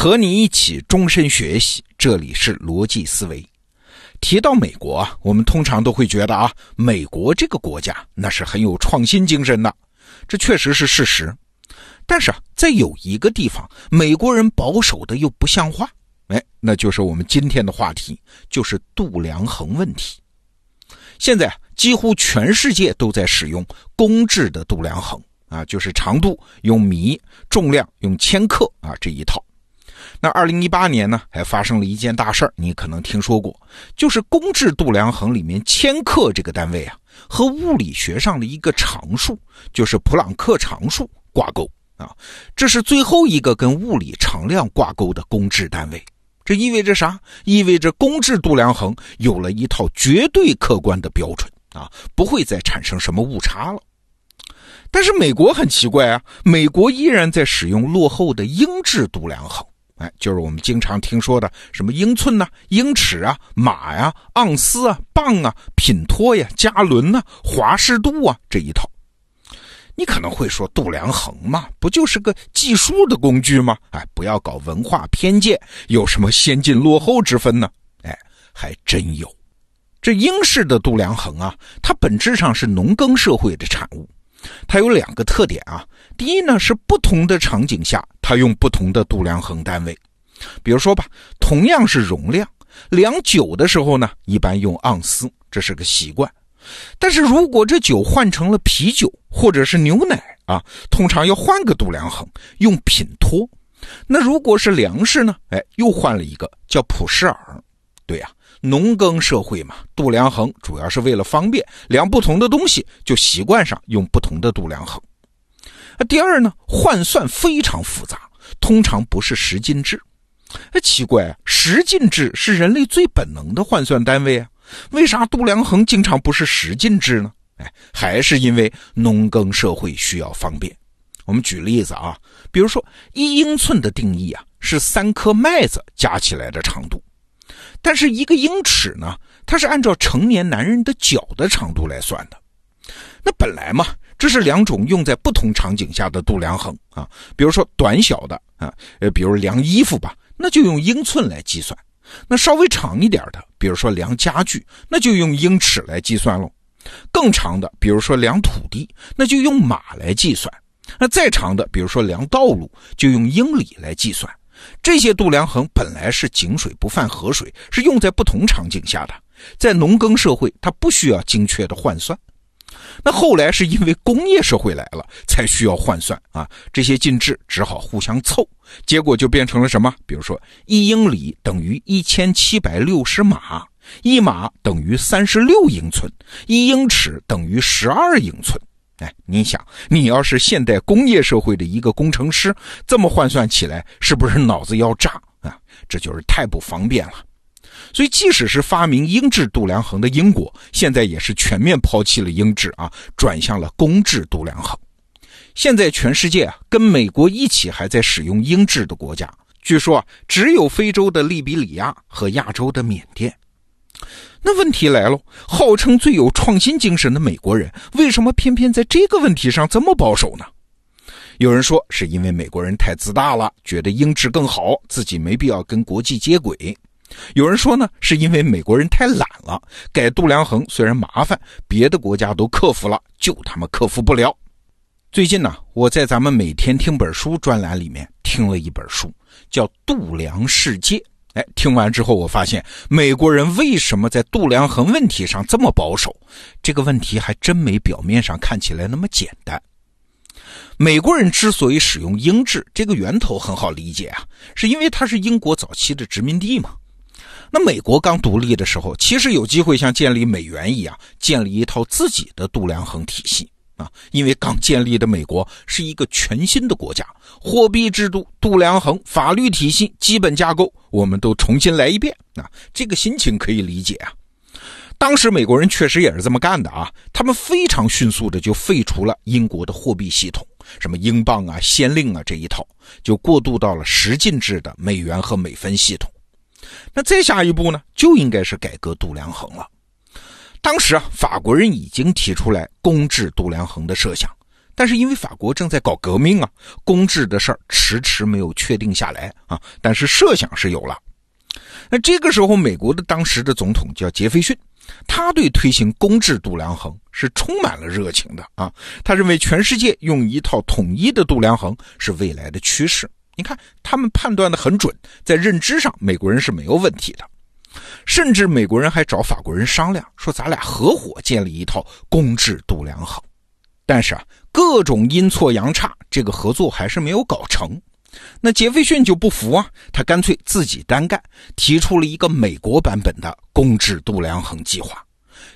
和你一起终身学习，这里是逻辑思维。提到美国啊，我们通常都会觉得啊，美国这个国家那是很有创新精神的，这确实是事实。但是啊，在有一个地方，美国人保守的又不像话，哎，那就是我们今天的话题，就是度量衡问题。现在几乎全世界都在使用公制的度量衡啊，就是长度用米，重量用千克啊这一套。那二零一八年呢，还发生了一件大事儿，你可能听说过，就是公制度量衡里面千克这个单位啊，和物理学上的一个常数，就是普朗克常数挂钩啊，这是最后一个跟物理常量挂钩的公制单位。这意味着啥？意味着公制度量衡有了一套绝对客观的标准啊，不会再产生什么误差了。但是美国很奇怪啊，美国依然在使用落后的英制度量衡。哎，就是我们经常听说的什么英寸呐、英尺啊、码呀、盎司啊、磅啊、品托呀、加仑呐、华氏度啊这一套。你可能会说，度量衡嘛，不就是个计数的工具吗？哎，不要搞文化偏见，有什么先进落后之分呢？哎，还真有。这英式的度量衡啊，它本质上是农耕社会的产物。它有两个特点啊，第一呢是不同的场景下，它用不同的度量衡单位。比如说吧，同样是容量，量酒的时候呢，一般用盎司，这是个习惯。但是如果这酒换成了啤酒或者是牛奶啊，通常要换个度量衡，用品托。那如果是粮食呢？哎，又换了一个叫普世尔。对呀。农耕社会嘛，度量衡主要是为了方便量不同的东西，就习惯上用不同的度量衡。那第二呢，换算非常复杂，通常不是十进制。哎，奇怪，十进制是人类最本能的换算单位啊，为啥度量衡经常不是十进制呢？哎，还是因为农耕社会需要方便。我们举例子啊，比如说一英寸的定义啊，是三颗麦子加起来的长度。但是一个英尺呢，它是按照成年男人的脚的长度来算的。那本来嘛，这是两种用在不同场景下的度量衡啊。比如说短小的啊，呃，比如量衣服吧，那就用英寸来计算；那稍微长一点的，比如说量家具，那就用英尺来计算喽。更长的，比如说量土地，那就用马来计算；那再长的，比如说量道路，就用英里来计算。这些度量衡本来是井水不犯河水，是用在不同场景下的。在农耕社会，它不需要精确的换算。那后来是因为工业社会来了，才需要换算啊。这些进制只好互相凑，结果就变成了什么？比如说，一英里等于一千七百六十码，一码等于三十六英寸，一英尺等于十二英寸。哎，你想，你要是现代工业社会的一个工程师，这么换算起来，是不是脑子要炸啊？这就是太不方便了。所以，即使是发明英制度量衡的英国，现在也是全面抛弃了英制啊，转向了公制度量衡。现在全世界啊，跟美国一起还在使用英制的国家，据说，只有非洲的利比里亚和亚洲的缅甸。那问题来了，号称最有创新精神的美国人，为什么偏偏在这个问题上这么保守呢？有人说是因为美国人太自大了，觉得英制更好，自己没必要跟国际接轨；有人说呢，是因为美国人太懒了，改度量衡虽然麻烦，别的国家都克服了，就他妈克服不了。最近呢，我在咱们每天听本书专栏里面听了一本书，叫《度量世界》。哎，听完之后，我发现美国人为什么在度量衡问题上这么保守？这个问题还真没表面上看起来那么简单。美国人之所以使用英制，这个源头很好理解啊，是因为它是英国早期的殖民地嘛。那美国刚独立的时候，其实有机会像建立美元一样，建立一套自己的度量衡体系。啊，因为刚建立的美国是一个全新的国家，货币制度、度量衡、法律体系、基本架构，我们都重新来一遍。啊，这个心情可以理解啊。当时美国人确实也是这么干的啊，他们非常迅速的就废除了英国的货币系统，什么英镑啊、先令啊这一套，就过渡到了十进制的美元和美分系统。那再下一步呢，就应该是改革度量衡了。当时啊，法国人已经提出来公制度量衡的设想，但是因为法国正在搞革命啊，公制的事儿迟迟没有确定下来啊。但是设想是有了。那这个时候，美国的当时的总统叫杰斐逊，他对推行公制度量衡是充满了热情的啊。他认为全世界用一套统一的度量衡是未来的趋势。你看，他们判断的很准，在认知上，美国人是没有问题的。甚至美国人还找法国人商量，说咱俩合伙建立一套公制度量衡。但是啊，各种阴错阳差，这个合作还是没有搞成。那杰斐逊就不服啊，他干脆自己单干，提出了一个美国版本的公制度量衡计划。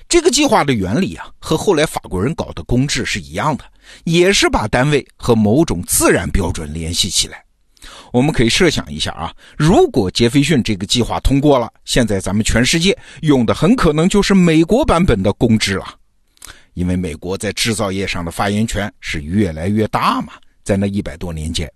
这个计划的原理啊，和后来法国人搞的公制是一样的，也是把单位和某种自然标准联系起来。我们可以设想一下啊，如果杰斐逊这个计划通过了，现在咱们全世界用的很可能就是美国版本的公制了，因为美国在制造业上的发言权是越来越大嘛，在那一百多年间。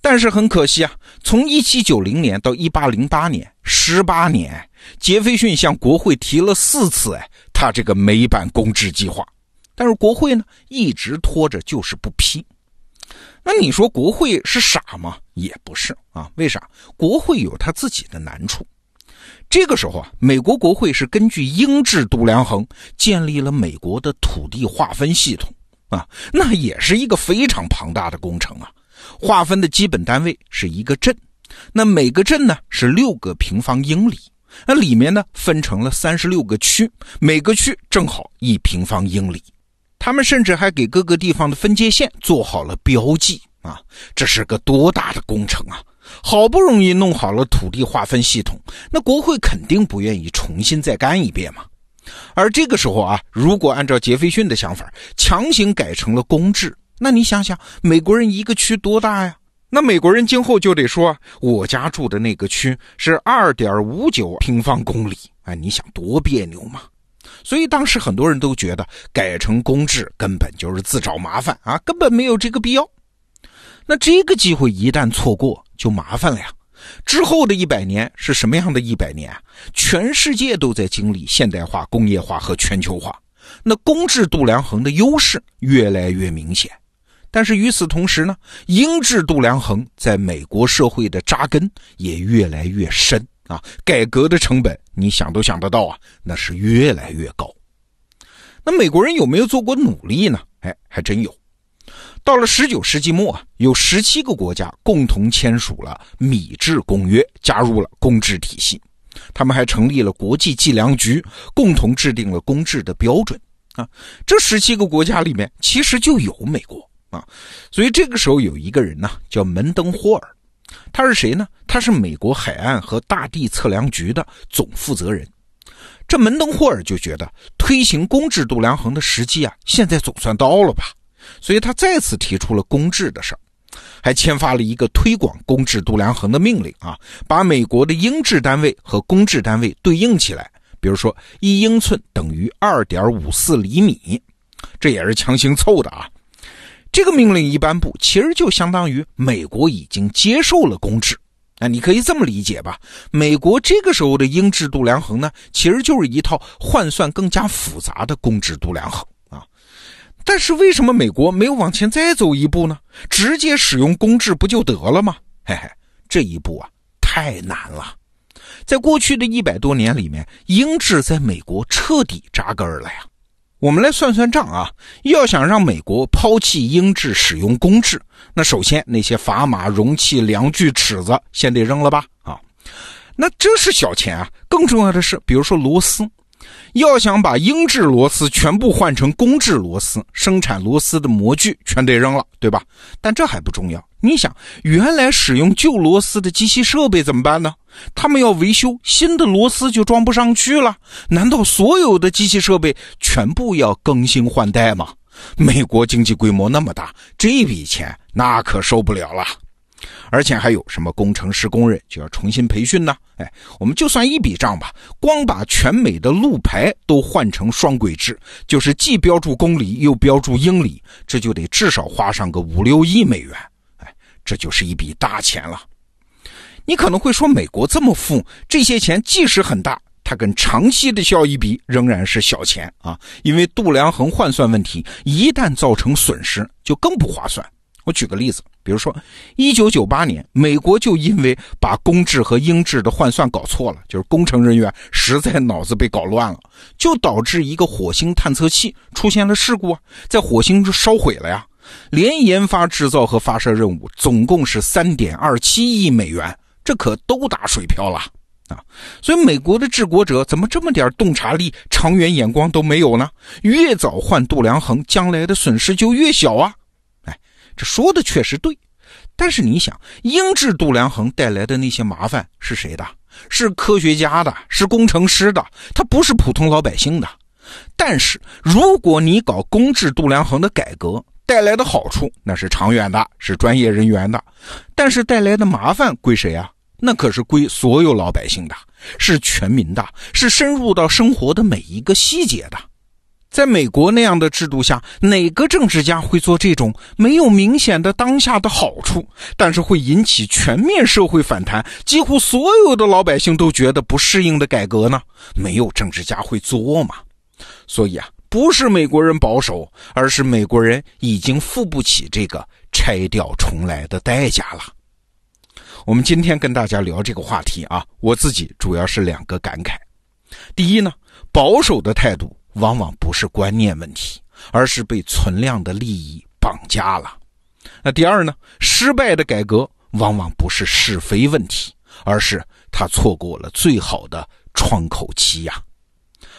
但是很可惜啊，从一七九零年到一八零八年，十八年，杰斐逊向国会提了四次，哎，他这个美版公制计划，但是国会呢一直拖着，就是不批。那你说国会是傻吗？也不是啊。为啥？国会有他自己的难处。这个时候啊，美国国会是根据英制度量衡建立了美国的土地划分系统啊，那也是一个非常庞大的工程啊。划分的基本单位是一个镇，那每个镇呢是六个平方英里，那里面呢分成了三十六个区，每个区正好一平方英里。他们甚至还给各个地方的分界线做好了标记啊，这是个多大的工程啊！好不容易弄好了土地划分系统，那国会肯定不愿意重新再干一遍嘛。而这个时候啊，如果按照杰斐逊的想法，强行改成了公制，那你想想，美国人一个区多大呀？那美国人今后就得说，我家住的那个区是二点五九平方公里，哎，你想多别扭嘛？所以当时很多人都觉得改成公制根本就是自找麻烦啊，根本没有这个必要。那这个机会一旦错过，就麻烦了呀。之后的一百年是什么样的一百年啊？全世界都在经历现代化、工业化和全球化，那公制度量衡的优势越来越明显。但是与此同时呢，英制度量衡在美国社会的扎根也越来越深。啊，改革的成本，你想都想得到啊，那是越来越高。那美国人有没有做过努力呢？哎，还真有。到了十九世纪末啊，有十七个国家共同签署了米制公约，加入了公制体系。他们还成立了国际计量局，共同制定了公制的标准。啊，这十七个国家里面其实就有美国啊，所以这个时候有一个人呢，叫门登霍尔。他是谁呢？他是美国海岸和大地测量局的总负责人。这门登霍尔就觉得推行公制度量衡的时机啊，现在总算到了吧？所以他再次提出了公制的事儿，还签发了一个推广公制度量衡的命令啊，把美国的英制单位和公制单位对应起来。比如说，一英寸等于二点五四厘米，这也是强行凑的啊。这个命令一颁布，其实就相当于美国已经接受了公制。啊你可以这么理解吧？美国这个时候的英制度量衡呢，其实就是一套换算更加复杂的公制度量衡啊。但是为什么美国没有往前再走一步呢？直接使用公制不就得了吗？嘿嘿，这一步啊太难了。在过去的一百多年里面，英制在美国彻底扎根了呀。我们来算算账啊！要想让美国抛弃英制，使用公制，那首先那些砝码、容器、量具、尺子先得扔了吧？啊，那这是小钱啊！更重要的是，比如说螺丝。要想把英制螺丝全部换成公制螺丝，生产螺丝的模具全得扔了，对吧？但这还不重要。你想，原来使用旧螺丝的机器设备怎么办呢？他们要维修新的螺丝就装不上去了。难道所有的机器设备全部要更新换代吗？美国经济规模那么大，这笔钱那可受不了了。而且还有什么工程师、工人就要重新培训呢？哎，我们就算一笔账吧，光把全美的路牌都换成双轨制，就是既标注公里又标注英里，这就得至少花上个五六亿美元。这就是一笔大钱了。你可能会说，美国这么富，这些钱即使很大，它跟长期的效益比仍然是小钱啊。因为度量衡换算问题一旦造成损失，就更不划算。我举个例子，比如说，一九九八年，美国就因为把公制和英制的换算搞错了，就是工程人员实在脑子被搞乱了，就导致一个火星探测器出现了事故啊，在火星就烧毁了呀。连研发、制造和发射任务总共是三点二七亿美元，这可都打水漂了啊！所以美国的治国者怎么这么点洞察力、长远眼光都没有呢？越早换度量衡，将来的损失就越小啊！哎这说的确实对，但是你想，英制度量衡带来的那些麻烦是谁的？是科学家的，是工程师的，他不是普通老百姓的。但是如果你搞公制度量衡的改革，带来的好处那是长远的，是专业人员的，但是带来的麻烦归谁啊？那可是归所有老百姓的，是全民的，是深入到生活的每一个细节的。在美国那样的制度下，哪个政治家会做这种没有明显的当下的好处，但是会引起全面社会反弹，几乎所有的老百姓都觉得不适应的改革呢？没有政治家会做嘛？所以啊，不是美国人保守，而是美国人已经付不起这个拆掉重来的代价了。我们今天跟大家聊这个话题啊，我自己主要是两个感慨。第一呢，保守的态度。往往不是观念问题，而是被存量的利益绑架了。那第二呢？失败的改革往往不是是非问题，而是他错过了最好的窗口期呀。